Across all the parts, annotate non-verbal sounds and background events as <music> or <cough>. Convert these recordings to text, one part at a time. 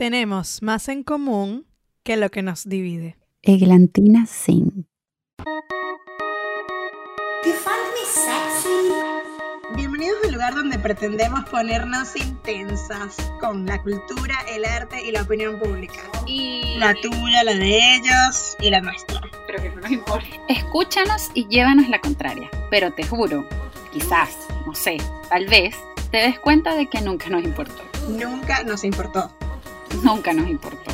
Tenemos más en común que lo que nos divide. Eglantina Singh. Bienvenidos al lugar donde pretendemos ponernos intensas con la cultura, el arte y la opinión pública. Y La tuya, la de ellos y la nuestra. pero que no nos importa. Escúchanos y llévanos la contraria. Pero te juro, quizás, no sé, tal vez, te des cuenta de que nunca nos importó. Nunca nos importó. <laughs> Nunca nos importó.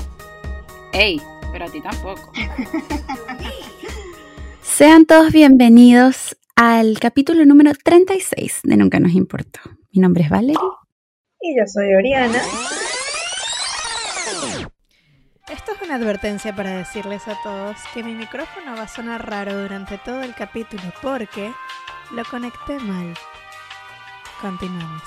Ey, pero a ti tampoco. <laughs> Sean todos bienvenidos al capítulo número 36 de Nunca nos importó. Mi nombre es Valerie. Y yo soy Oriana. Esto es una advertencia para decirles a todos que mi micrófono va a sonar raro durante todo el capítulo porque lo conecté mal. Continuamos.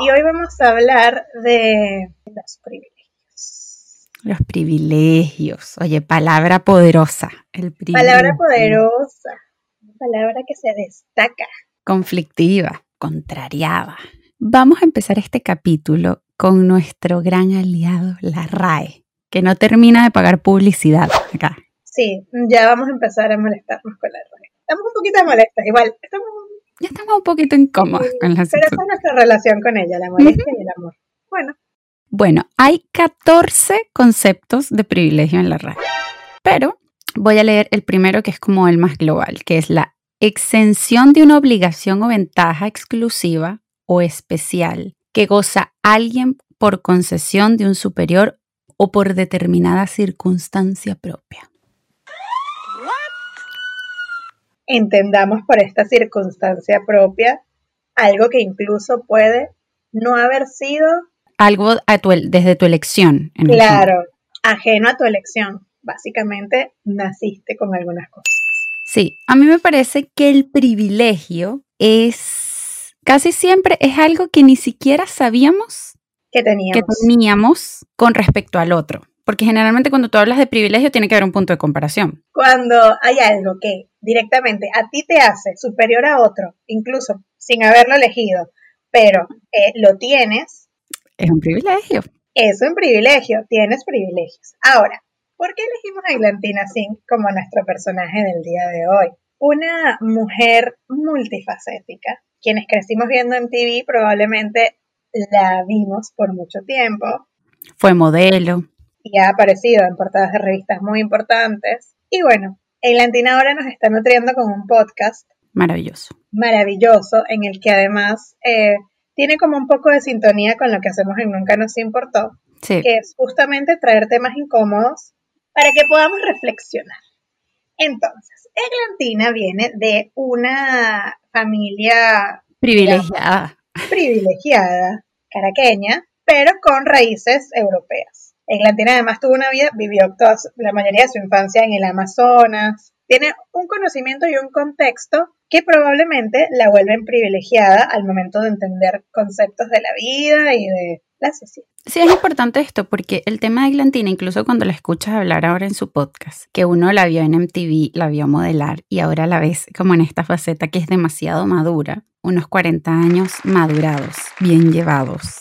Y hoy vamos a hablar de los privilegios. Los privilegios. Oye, palabra poderosa. El Palabra poderosa. Palabra que se destaca. Conflictiva, contrariada. Vamos a empezar este capítulo con nuestro gran aliado, la RAE, que no termina de pagar publicidad acá. Sí, ya vamos a empezar a molestarnos con la radio. Estamos un poquito molestas, igual. Estamos, Ya estamos un poquito incómodos con la pero esa situación. es nuestra relación con ella, la molestia y el amor. Bueno, Bueno, hay 14 conceptos de privilegio en la RAE, pero voy a leer el primero que es como el más global, que es la exención de una obligación o ventaja exclusiva o especial que goza alguien por concesión de un superior o por determinada circunstancia propia. Entendamos por esta circunstancia propia algo que incluso puede no haber sido, Algo a tu desde tu elección. en claro, ajeno a tu elección. Básicamente, naciste con algunas cosas. Sí, a mí me parece que el privilegio es casi siempre es algo que ni siquiera sabíamos que que teníamos. teníamos con respecto al otro. Porque generalmente cuando tú hablas de privilegio tiene que haber un punto de comparación. Cuando hay algo que directamente a ti te hace superior a otro, incluso sin haberlo elegido, pero eh, lo tienes, Es un privilegio. es un privilegio, tienes privilegios. Ahora, ¿por qué elegimos a Eglantina Singh como nuestro personaje del día de hoy? Una mujer multifacética. Quienes crecimos viendo en TV probablemente la vimos por mucho tiempo Fue modelo. Y ha aparecido en portadas de revistas muy importantes. Y bueno, Eglantina ahora nos está nutriendo con un podcast Maravilloso. maravilloso en el que además eh, tiene como un poco de sintonía con lo que hacemos en Nunca nos importó, Sí. que es justamente traer temas incómodos para que podamos reflexionar. Entonces, Eglantina viene de una familia Privilegiada. privilegiada, caraqueña, pero con raíces europeas. Eglantina además tuvo una vida, vivió toda la mayoría de su infancia en el Amazonas, tiene un conocimiento y un contexto que probablemente la vuelven privilegiada al momento de entender conceptos de la vida y de la sociedad. Sí, es importante esto porque el tema de Eglantina, incluso cuando la escuchas hablar ahora en su podcast, que uno la vio en MTV, la vio modelar y ahora la ves como en esta faceta que es demasiado madura, unos 40 años madurados, bien llevados.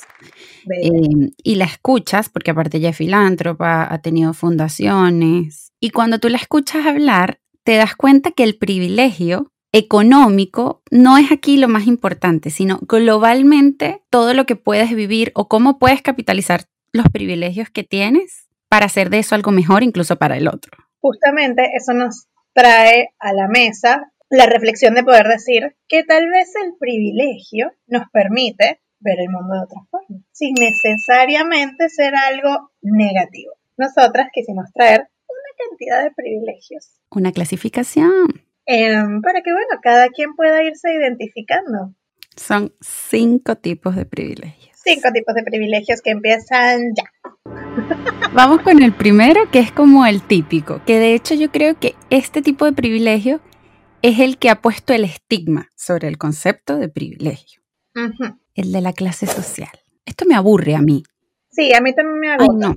Eh, y la escuchas, porque aparte ella es filántropa, ha tenido fundaciones, y cuando tú la escuchas hablar, te das cuenta que el privilegio económico no es aquí lo más importante, sino globalmente todo lo que puedes vivir o cómo puedes capitalizar los privilegios que tienes para hacer de eso algo mejor incluso para el otro. Justamente eso nos trae a la mesa la reflexión de poder decir que tal vez el privilegio nos permite ver el mundo de otra forma, sin necesariamente ser algo negativo. Nosotras quisimos traer una cantidad de privilegios Una clasificación. em, para que, bueno, cada quien pueda irse identificando. Son cinco tipos de privilegios. Cinco tipos de privilegios que empiezan ya. <laughs> Vamos con el primero, que es como el típico, que de hecho yo creo que este tipo de privilegio es el que ha puesto el estigma sobre el concepto de privilegio, Ujú. El de la clase social. Esto me aburre a mí. Sí, a mí también me Ay, agota. no.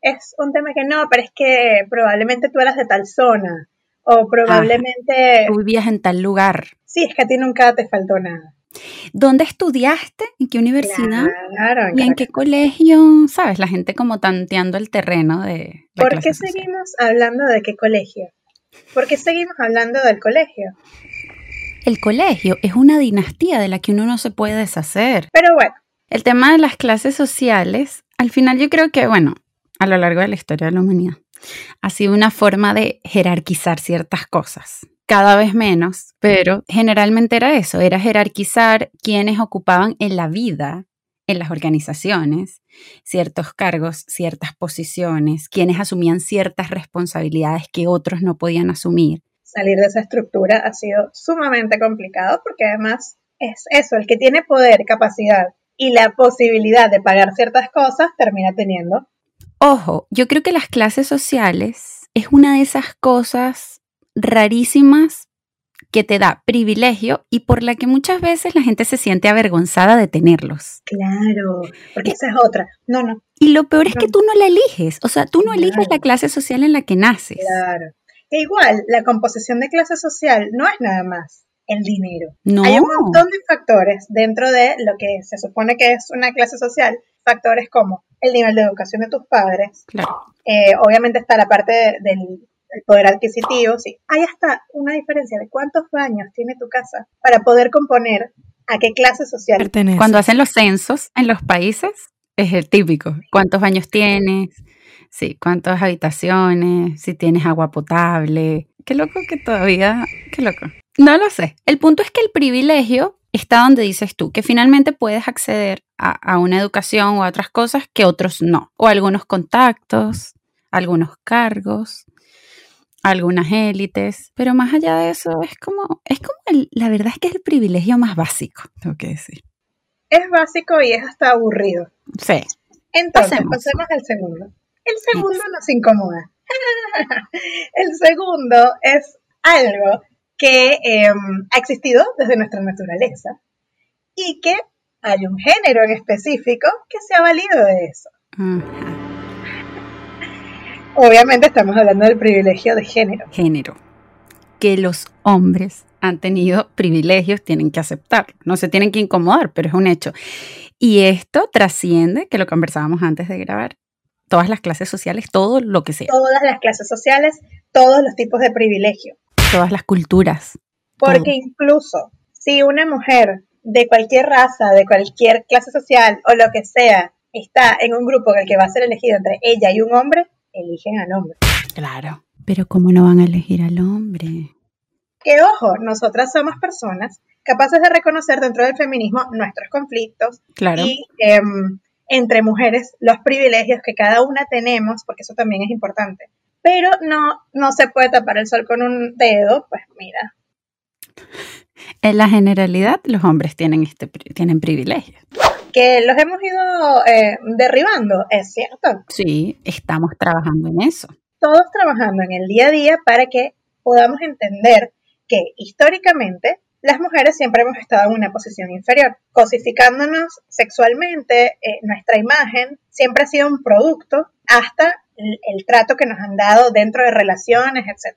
es un tema que no, pero es que probablemente tú eras de tal zona o probablemente Tú vivías en tal lugar. sí, es que a ti nunca te faltó nada. ¿Dónde estudiaste? ¿En qué universidad? Claro, ¿Y en qué colegio? ¿Sabes? La gente como tanteando el terreno de... la ¿Por clase qué social. seguimos hablando de qué colegio? ¿Por qué seguimos hablando del colegio? El colegio es una dinastía de la que uno no se puede deshacer. Pero bueno, El tema de las clases sociales, al final yo creo que, bueno, a lo largo de la historia de la humanidad, ha sido una forma de jerarquizar ciertas cosas. Cada vez menos, pero generalmente era eso, era jerarquizar quienes ocupaban en la vida, en las organizaciones, ciertos cargos, ciertas posiciones, quienes asumían ciertas responsabilidades que otros no podían asumir. Salir de esa estructura ha sido sumamente complicado porque además es eso, el que tiene poder, capacidad y la posibilidad de pagar ciertas cosas termina teniendo. Ojo, yo creo que las clases sociales es una de esas cosas rarísimas que te da privilegio y por la que muchas veces la gente se siente avergonzada de tenerlos. Claro, porque esa es otra. No, no, Y lo peor es que tú no la eliges, o sea, tú no eliges Claro. la clase social en la que naces. claro. E igual, la composición de clase social no es nada más el dinero. No, Hay un montón de factores dentro de lo que se supone que es una clase social. Factores como el nivel de educación de tus padres, claro. Eh, obviamente está la parte de- del, del poder adquisitivo, sí. Hay hasta una diferencia de cuántos baños tiene tu casa para poder componer a qué clase social. Pertenece. Cuando hacen los censos en los países, es el típico. ¿Cuántos baños tienes? Sí, cuántas habitaciones, si tienes agua potable. Qué loco que todavía, qué loco. No lo sé. El punto es que el privilegio está donde dices tú, que finalmente puedes acceder a, a una educación o a otras cosas que otros no. O algunos contactos, algunos cargos, algunas élites. Pero más allá de eso, es como, es como el- la verdad es que es el privilegio más básico, tengo que decir. Es básico y es hasta aburrido. Sí. Entonces, Pasemos. pasemos al segundo. El segundo nos incomoda. <laughs> El segundo es algo que eh, ha existido desde nuestra naturaleza y que hay un género en específico que se ha valido de eso. Obviamente estamos hablando del privilegio de género. Género. Que los hombres han tenido privilegios, tienen que aceptarlo. No se tienen que incomodar, pero es un hecho. Y esto trasciende, que lo conversábamos antes de grabar, todas las clases sociales, todo lo que sea, todas las clases sociales, todos los tipos de privilegio. todas las culturas. Porque Todo. incluso si una mujer de cualquier raza, de cualquier clase social o lo que sea, está en un grupo en el que va a ser elegido entre ella y un hombre, eligen al hombre. Claro. Pero ¿cómo no van a elegir al hombre? Que ojo, nosotras somos personas capaces de reconocer dentro del feminismo nuestros conflictos Claro. y em, entre mujeres los privilegios que cada una tenemos, porque eso también es importante. Pero no, no se puede tapar el sol con un dedo, pues mira, En la generalidad, los hombres tienen, este, tienen privilegios. que los hemos ido eh, derribando, es cierto. Sí, estamos trabajando en eso. Todos trabajando en el día a día para que podamos entender que históricamente las mujeres siempre hemos estado en una posición inferior, cosificándonos sexualmente, eh, nuestra imagen siempre ha sido un producto hasta el, trato que nos han dado dentro de relaciones, etc.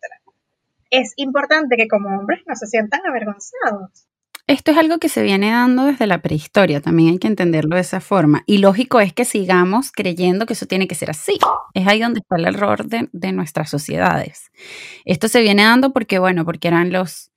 Es importante que como hombres no se sientan avergonzados. Esto es algo que se viene dando desde la prehistoria, también hay que entenderlo de esa forma. Y lógico es que sigamos creyendo que eso tiene que ser así. Es ahí donde está el error de, de nuestras sociedades. Esto se viene dando porque, bueno, porque eran los,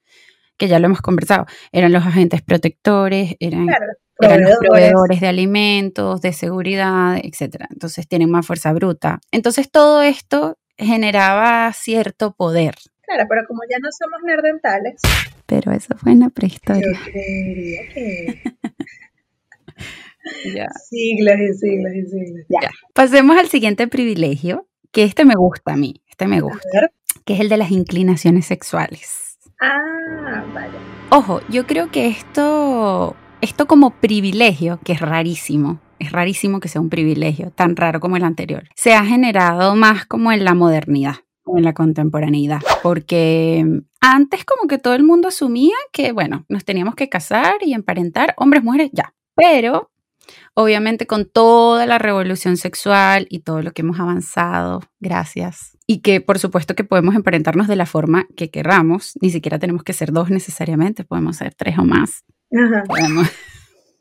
que ya lo hemos conversado, eran los agentes protectores, eran, Claro, eran los proveedores. de alimentos, de seguridad, etc. Entonces tienen más fuerza bruta. Entonces todo esto generaba cierto poder. Claro, pero como ya no somos nerdentales, Pero eso fue en la prehistoria. yo creería que <laughs> Ya. siglos y siglos y siglos. Ya. Pasemos al siguiente privilegio, que este me gusta a mí, este me gusta, que es el de las inclinaciones sexuales. Ah, vale. Ojo, yo creo que esto, esto como privilegio, que es rarísimo, es rarísimo que sea un privilegio tan raro como el anterior, se ha generado más como en la modernidad en la contemporaneidad, porque antes como que todo el mundo asumía que, bueno, nos teníamos que casar y emparentar, hombres, mujeres, ya, pero obviamente con toda la revolución sexual y todo lo que hemos avanzado, gracias, y que por supuesto que podemos emparentarnos de la forma que querramos, ni siquiera tenemos que ser dos necesariamente, podemos ser tres o más. Ajá. Podemos,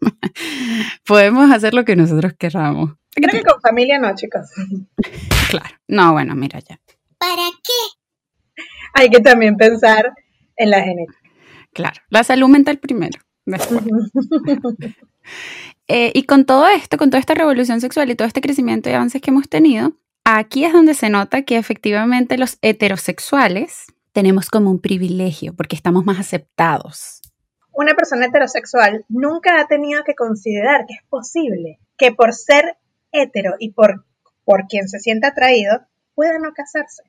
<laughs> podemos hacer lo que nosotros queramos. Creo que con familia no, chicos. <laughs> Claro. No, bueno, mira ya. ¿Para qué? Hay que también pensar en la genética. Claro. La salud mental primero. después. <laughs> Eh, y con todo esto, con toda esta revolución sexual y todo este crecimiento y avances que hemos tenido, aquí es donde se nota que efectivamente los heterosexuales tenemos como un privilegio porque estamos más aceptados. Una persona heterosexual nunca ha tenido que considerar que es posible que por ser hetero y por, por quien se sienta atraído, pueda no casarse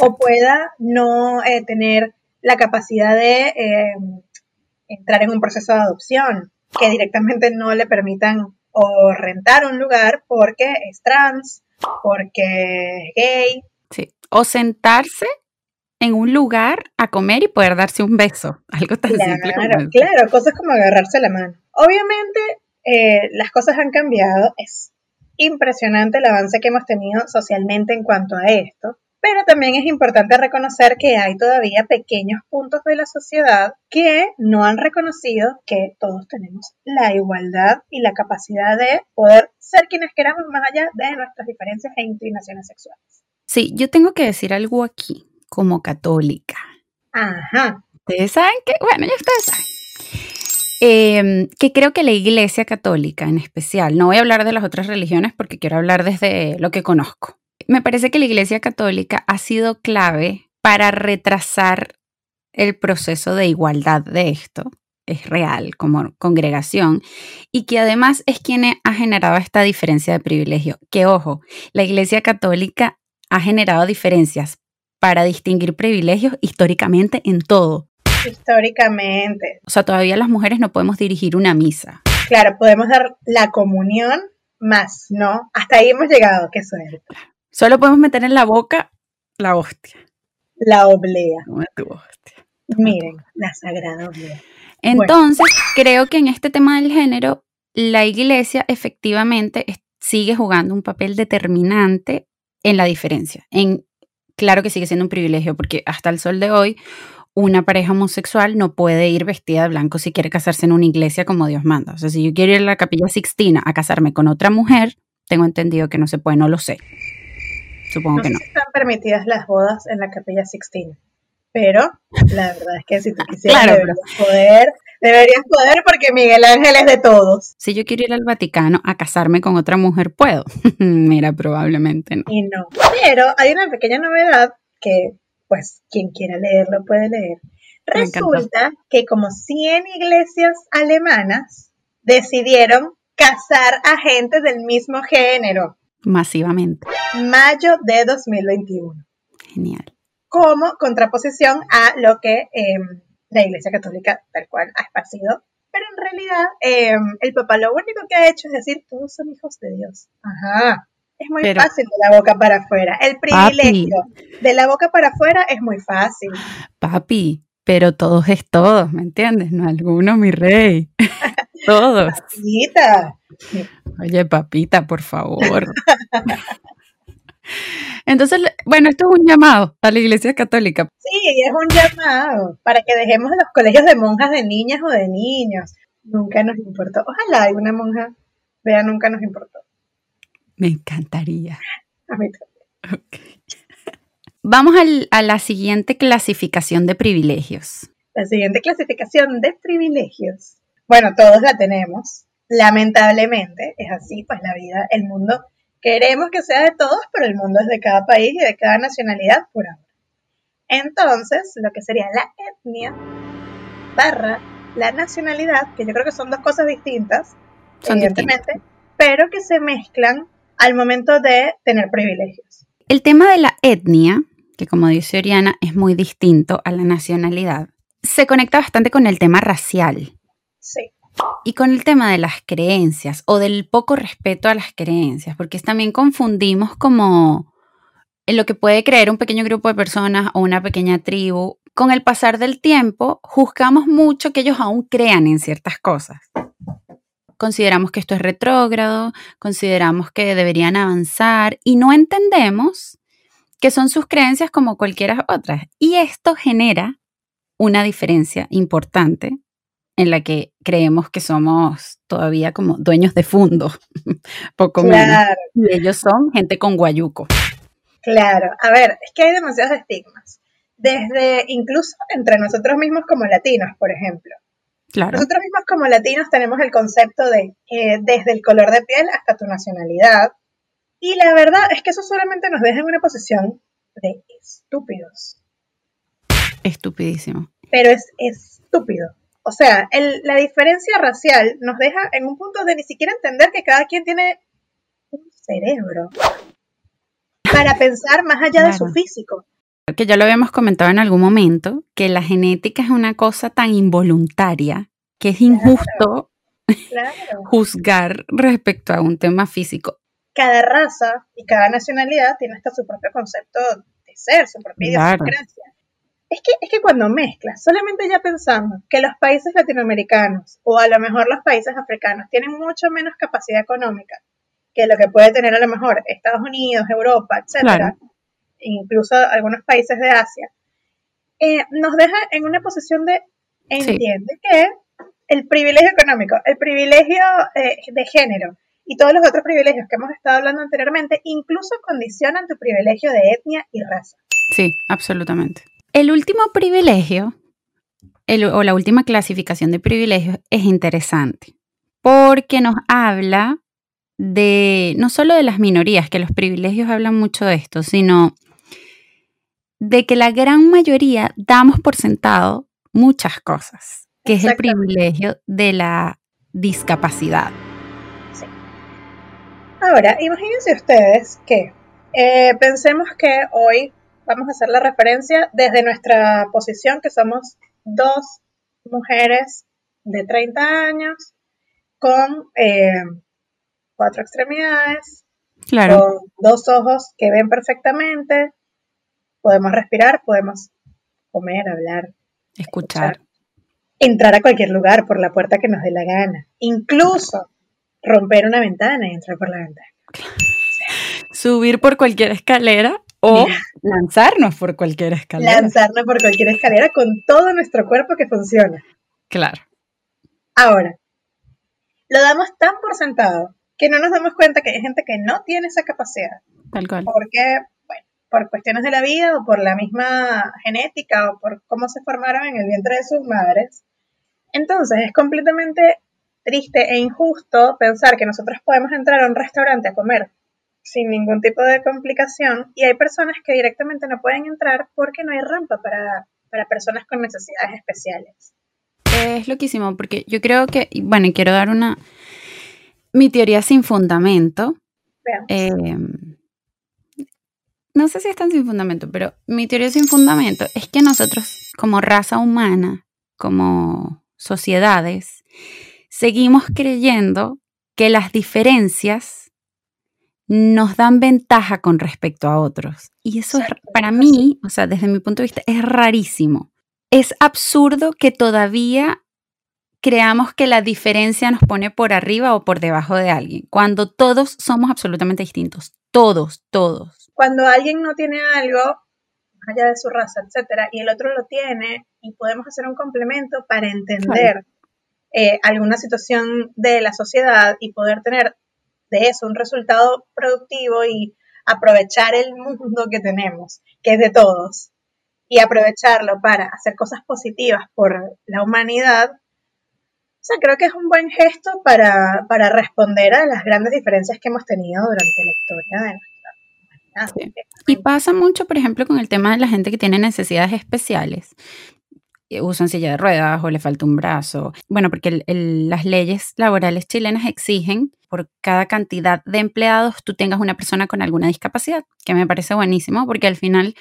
o pueda no eh, tener la capacidad de eh, entrar en un proceso de adopción, que directamente no le permitan o rentar un lugar porque es trans, porque es gay. Sí. O sentarse en un lugar a comer y poder darse un beso. <laughs> Algo tan simple como Claro, eso. claro, cosas como agarrarse la mano. Obviamente eh, las cosas han cambiado, es impresionante el avance que hemos tenido socialmente en cuanto a esto, pero también es importante reconocer que hay todavía pequeños puntos de la sociedad que no han reconocido que todos tenemos la igualdad y la capacidad de poder ser quienes queramos más allá de nuestras diferencias e inclinaciones sexuales. Sí, yo tengo que decir algo aquí, como católica. Ajá, Ustedes saben que, bueno, ya ustedes saben. Eh, que creo que la Iglesia Católica en especial, no voy a hablar de las otras religiones porque quiero hablar desde lo que conozco. Me parece que la Iglesia Católica ha sido clave para retrasar el proceso de igualdad de esto. Es real como congregación y que además es quien ha generado esta diferencia de privilegio. Que ojo, la Iglesia Católica ha generado diferencias para distinguir privilegios históricamente en todo. históricamente. O sea, todavía las mujeres no podemos dirigir una misa. Claro, podemos dar la comunión más, ¿no? Hasta ahí hemos llegado, qué suerte. Solo podemos meter en la boca la hostia. La oblea. Tu hostia. Miren, la sagrada oblea. Entonces, creo que en este tema del género, la iglesia efectivamente sigue jugando un papel determinante en la diferencia. En, claro que sigue siendo un privilegio, porque hasta el sol de hoy, una pareja homosexual no puede ir vestida de blanco si quiere casarse en una iglesia como Dios manda. O sea, si yo quiero ir a la capilla Sixtina a casarme con otra mujer, tengo entendido que no se puede, no lo sé. Supongo No que sé no. si están permitidas las bodas en la capilla Sixtina, pero la verdad es que si tú <laughs> quisieras Claro, deberías poder, deberías poder porque Miguel Ángel es de todos. Si yo quiero ir al Vaticano a casarme con otra mujer, ¿puedo? <laughs> Mira, probablemente no. Y no. Pero hay una pequeña novedad que, pues, quien quiera leerlo puede leer. Resulta que como 100 iglesias alemanas decidieron casar a gente del mismo género. Masivamente. Mayo de 2021. Genial. como contraposición a lo que eh, la Iglesia Católica tal cual ha esparcido. Pero en realidad eh, el Papa lo único que ha hecho es decir, todos son hijos de Dios. Ajá. Es muy Pero- fácil de la boca para afuera. El privilegio de la boca para afuera es muy fácil. Papi, pero todos es todos, ¿me entiendes? No alguno, mi rey. Todos. Papita. Oye, papita, por favor. <laughs> Entonces, bueno, esto es un llamado a la Iglesia Católica. Sí, es un llamado para que dejemos los colegios de monjas de niñas o de niños. Nunca nos importó. Ojalá alguna monja vea, nunca nos importó. Me encantaría. A mí también. Vamos al- a la siguiente clasificación de privilegios. La siguiente clasificación de privilegios. Bueno, todos la tenemos. Lamentablemente es así, pues la vida, el mundo, queremos que sea de todos, pero el mundo es de cada país y de cada nacionalidad por ahora. Entonces, lo que sería la etnia barra la nacionalidad, que yo creo que son dos cosas distintas, Son evidentemente, pero que se mezclan al momento de tener privilegios. El tema de la etnia, que como dice Oriana, es muy distinto a la nacionalidad, se conecta bastante con el tema racial. Y con el tema de las creencias o del poco respeto a las creencias, porque también confundimos como en lo que puede creer un pequeño grupo de personas o una pequeña tribu. Con el pasar del tiempo, juzgamos mucho que ellos aún crean en ciertas cosas. Consideramos que esto es retrógrado, consideramos que deberían avanzar y no entendemos que son sus creencias como cualquiera otras. Y esto genera una diferencia importante en la que creemos que somos todavía como dueños de fondo, <laughs> poco menos. Claro, Y ellos son gente con guayuco. claro. A ver, es que hay demasiados estigmas. Desde incluso entre nosotros mismos como latinos, por ejemplo. Claro, Nosotros mismos como latinos tenemos el concepto de eh, desde el color de piel hasta tu nacionalidad. Y la verdad es que eso solamente nos deja en una posición de estúpidos. estupidísimo. Pero es estúpido. O sea, el- la diferencia racial nos deja en un punto de ni siquiera entender que cada quien tiene un cerebro para pensar más allá de su Claro. físico. Que ya lo habíamos comentado en algún momento, que la genética es una cosa tan involuntaria que es injusto Claro. <laughs> juzgar respecto a un tema físico. Cada raza y cada nacionalidad tiene hasta su propio concepto de ser, su propia Claro. idiosincrasia. Es que, es que cuando mezclas, solamente ya pensando que los países latinoamericanos o a lo mejor los países africanos tienen mucho menos capacidad económica que lo que puede tener a lo mejor Estados Unidos, Europa, etcétera, Claro. incluso algunos países de Asia, eh, nos deja en una posición de entiende que el privilegio económico, el privilegio eh, de género y todos los otros privilegios que hemos estado hablando anteriormente, incluso condicionan tu privilegio de etnia y raza. Sí, absolutamente. El último privilegio, el- o la última clasificación de privilegios, es interesante porque nos habla de no solo de las minorías, que los privilegios hablan mucho de esto, sino de que la gran mayoría damos por sentado muchas cosas, que es el privilegio de la discapacidad. Ahora, imagínense ustedes que eh, pensemos que hoy vamos a hacer la referencia desde nuestra posición, que somos dos mujeres de 30 años con eh, cuatro extremidades, Claro, con dos ojos que ven perfectamente, podemos respirar, podemos comer, hablar, escuchar. entrar a cualquier lugar por la puerta que nos dé la gana, incluso romper una ventana y entrar por la ventana. Subir por cualquier escalera o Mira. lanzarnos por cualquier escalera. lanzarnos por cualquier escalera con todo nuestro cuerpo que funciona. Claro. Ahora, lo damos tan por sentado que no nos damos cuenta que hay gente que no tiene esa capacidad, Tal cual. porque, bueno, por cuestiones de la vida o por la misma genética o por cómo se formaron en el vientre de sus madres. Entonces, es completamente triste e injusto pensar que nosotros podemos entrar a un restaurante a comer sin ningún tipo de complicación y hay personas que directamente no pueden entrar porque no hay rampa para, para personas con necesidades especiales. Es loquísimo porque yo creo que, bueno, y quiero dar una, mi teoría sin fundamento. Veamos. eh, no sé si es tan sin fundamento, pero mi teoría sin fundamento es que nosotros como raza humana, como sociedades, seguimos creyendo que las diferencias nos dan ventaja con respecto a otros. Y eso es, para mí, o sea, desde mi punto de vista, es rarísimo. Es absurdo que todavía creamos que la diferencia nos pone por arriba o por debajo de alguien, cuando todos somos absolutamente distintos. Todos, todos. cuando alguien no tiene algo, más allá de su raza, etcétera, y el otro lo tiene, y podemos hacer un complemento para entender eh, alguna situación de la sociedad y poder tener de eso un resultado productivo y aprovechar el mundo que tenemos, que es de todos, y aprovecharlo para hacer cosas positivas por la humanidad. O sea, creo que es un buen gesto para, para responder a las grandes diferencias que hemos tenido durante la historia de nuestra humanidad. Y pasa mucho, por ejemplo, con el tema de la gente que tiene necesidades especiales. Eh, Usan silla de ruedas o le falta un brazo. Bueno, porque las leyes laborales chilenas exigen por cada cantidad de empleados tú tengas una persona con alguna discapacidad, que me parece buenísimo, porque al final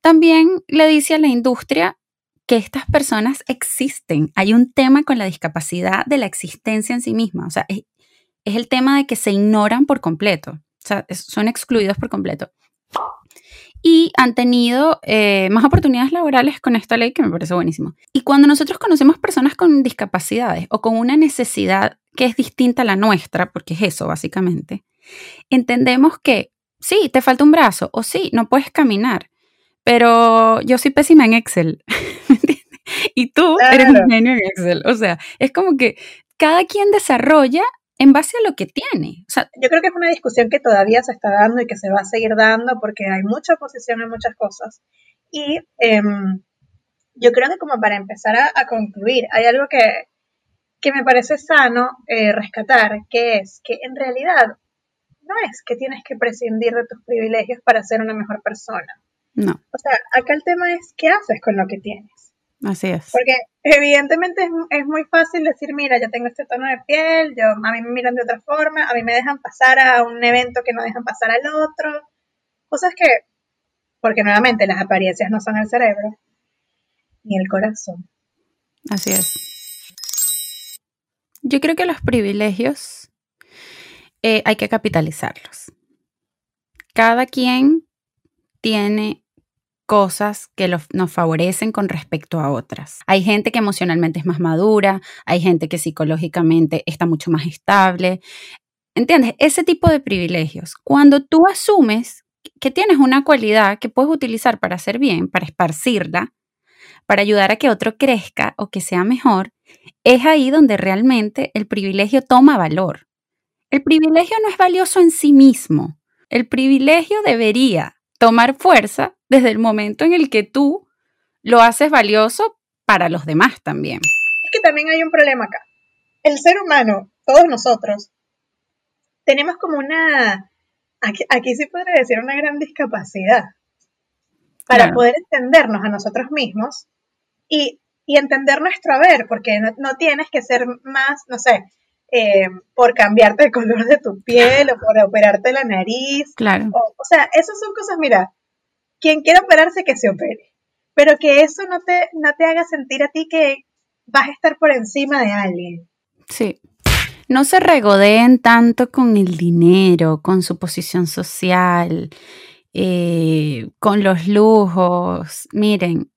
también le dice a la industria que estas personas existen. Hay un tema con la discapacidad de la existencia en sí misma. O sea, es, es el tema de que se ignoran por completo. O sea, son excluidos por completo y han tenido eh, más oportunidades laborales con esta ley que me parece buenísimo. Y cuando nosotros conocemos personas con discapacidades o con una necesidad que es distinta a la nuestra, porque es eso básicamente, entendemos que sí, te falta un brazo o sí, no puedes caminar, pero yo soy pésima en Excel. <laughs> y tú eres un genio en Excel. O sea, es como que cada quien desarrolla en base a lo que tiene. O sea, yo creo que es una discusión que todavía se está dando y que se va a seguir dando porque hay mucha oposición en muchas cosas. Y em, yo creo que como para empezar a, concluir, hay algo que, que me parece sano eh, rescatar, que es que en realidad no es que tienes que prescindir de tus privilegios para ser una mejor persona. No. O sea, acá el tema es qué haces con lo que tienes. Así es. Porque evidentemente es, muy fácil decir, mira, yo tengo este tono de piel, yo, a mí me miran de otra forma, a mí me dejan pasar a un evento que no dejan pasar al otro. Cosas que, porque nuevamente las apariencias no son el cerebro, ni el corazón. Así es. Yo creo que los privilegios eh, hay que capitalizarlos. Cada quien tiene cosas que nos favorecen con respecto a otras. Hay gente que emocionalmente es más madura, hay gente que psicológicamente está mucho más estable. ¿Entiendes? Ese tipo de privilegios. Cuando tú asumes que tienes una cualidad que puedes utilizar para hacer bien, para esparcirla, para ayudar a que otro crezca o que sea mejor, es ahí donde realmente el privilegio toma valor. El privilegio no es valioso en sí mismo. El privilegio debería tomar fuerza desde el momento en el que tú lo haces valioso para los demás también. Es que también hay un problema acá. El ser humano, todos nosotros, tenemos como una, aquí, aquí sí podría decir una gran discapacidad para poder entendernos a nosotros mismos y, entender nuestro haber, porque no, tienes que ser más, no sé, eh, por cambiarte el color de tu piel o por operarte la nariz. Claro. O, o sea, esas son cosas, mira, quien quiera operarse que se opere, pero que eso no te, no te haga sentir a ti que vas a estar por encima de alguien. Sí. No se regodeen tanto con el dinero, con su posición social, eh, con los lujos. Miren,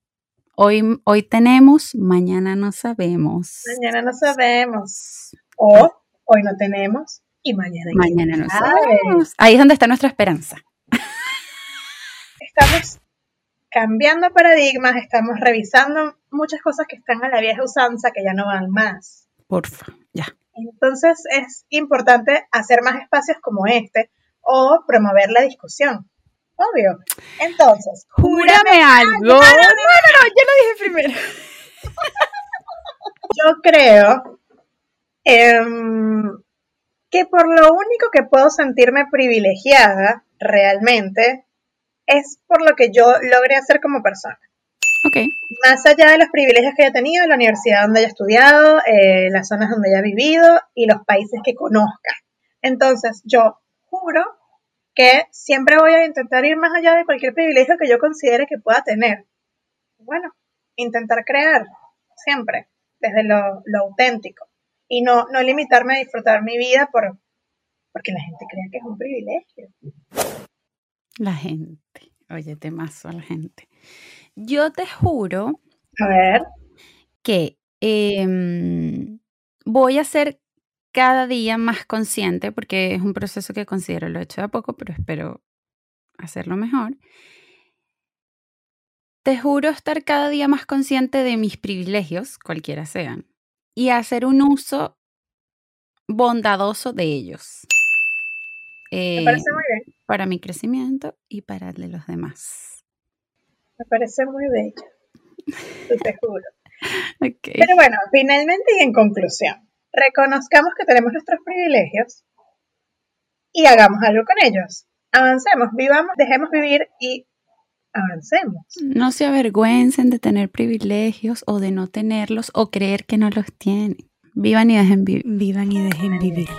hoy, hoy tenemos, mañana no sabemos. Mañana no sabemos. O hoy no tenemos y mañana, mañana no sabemos. Ahí es donde está nuestra esperanza estamos cambiando paradigmas, estamos revisando muchas cosas que están a la vieja usanza que ya no van más. Porfa, ya. Entonces es importante hacer más espacios como este o promover la discusión. Obvio. Entonces, júrame algo. No, no, no, yo lo dije primero. yo creo em, que por lo único que puedo sentirme privilegiada realmente es por lo que yo logré hacer como persona. Okay. Más allá de los privilegios que haya tenido, la universidad donde haya estudiado, eh, las zonas donde haya vivido y los países que conozca. Entonces, yo juro que siempre voy a intentar ir más allá de cualquier privilegio que yo considere que pueda tener. Bueno, intentar crear, siempre, desde lo, auténtico. Y no, no limitarme a disfrutar mi vida por, porque la gente crea que es un privilegio. La gente. Oye, temazo a la gente. Yo te juro. A ver. Que em, voy a ser cada día más consciente, porque es un proceso que considero lo he hecho de a poco, pero espero hacerlo mejor. Te juro estar cada día más consciente de mis privilegios, cualquiera sean, y hacer un uso bondadoso de ellos. Me parece muy bien para mi crecimiento y para el de los demás. Me parece muy bello, te juro. <laughs> Pero bueno, finalmente y en conclusión, reconozcamos que tenemos nuestros privilegios y hagamos algo con ellos. Avancemos, vivamos, dejemos vivir y avancemos. No se avergüencen de tener privilegios o de no tenerlos o creer que no los tienen. Vivan y dejen, vivan y dejen vivir.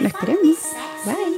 Los queremos. Bye.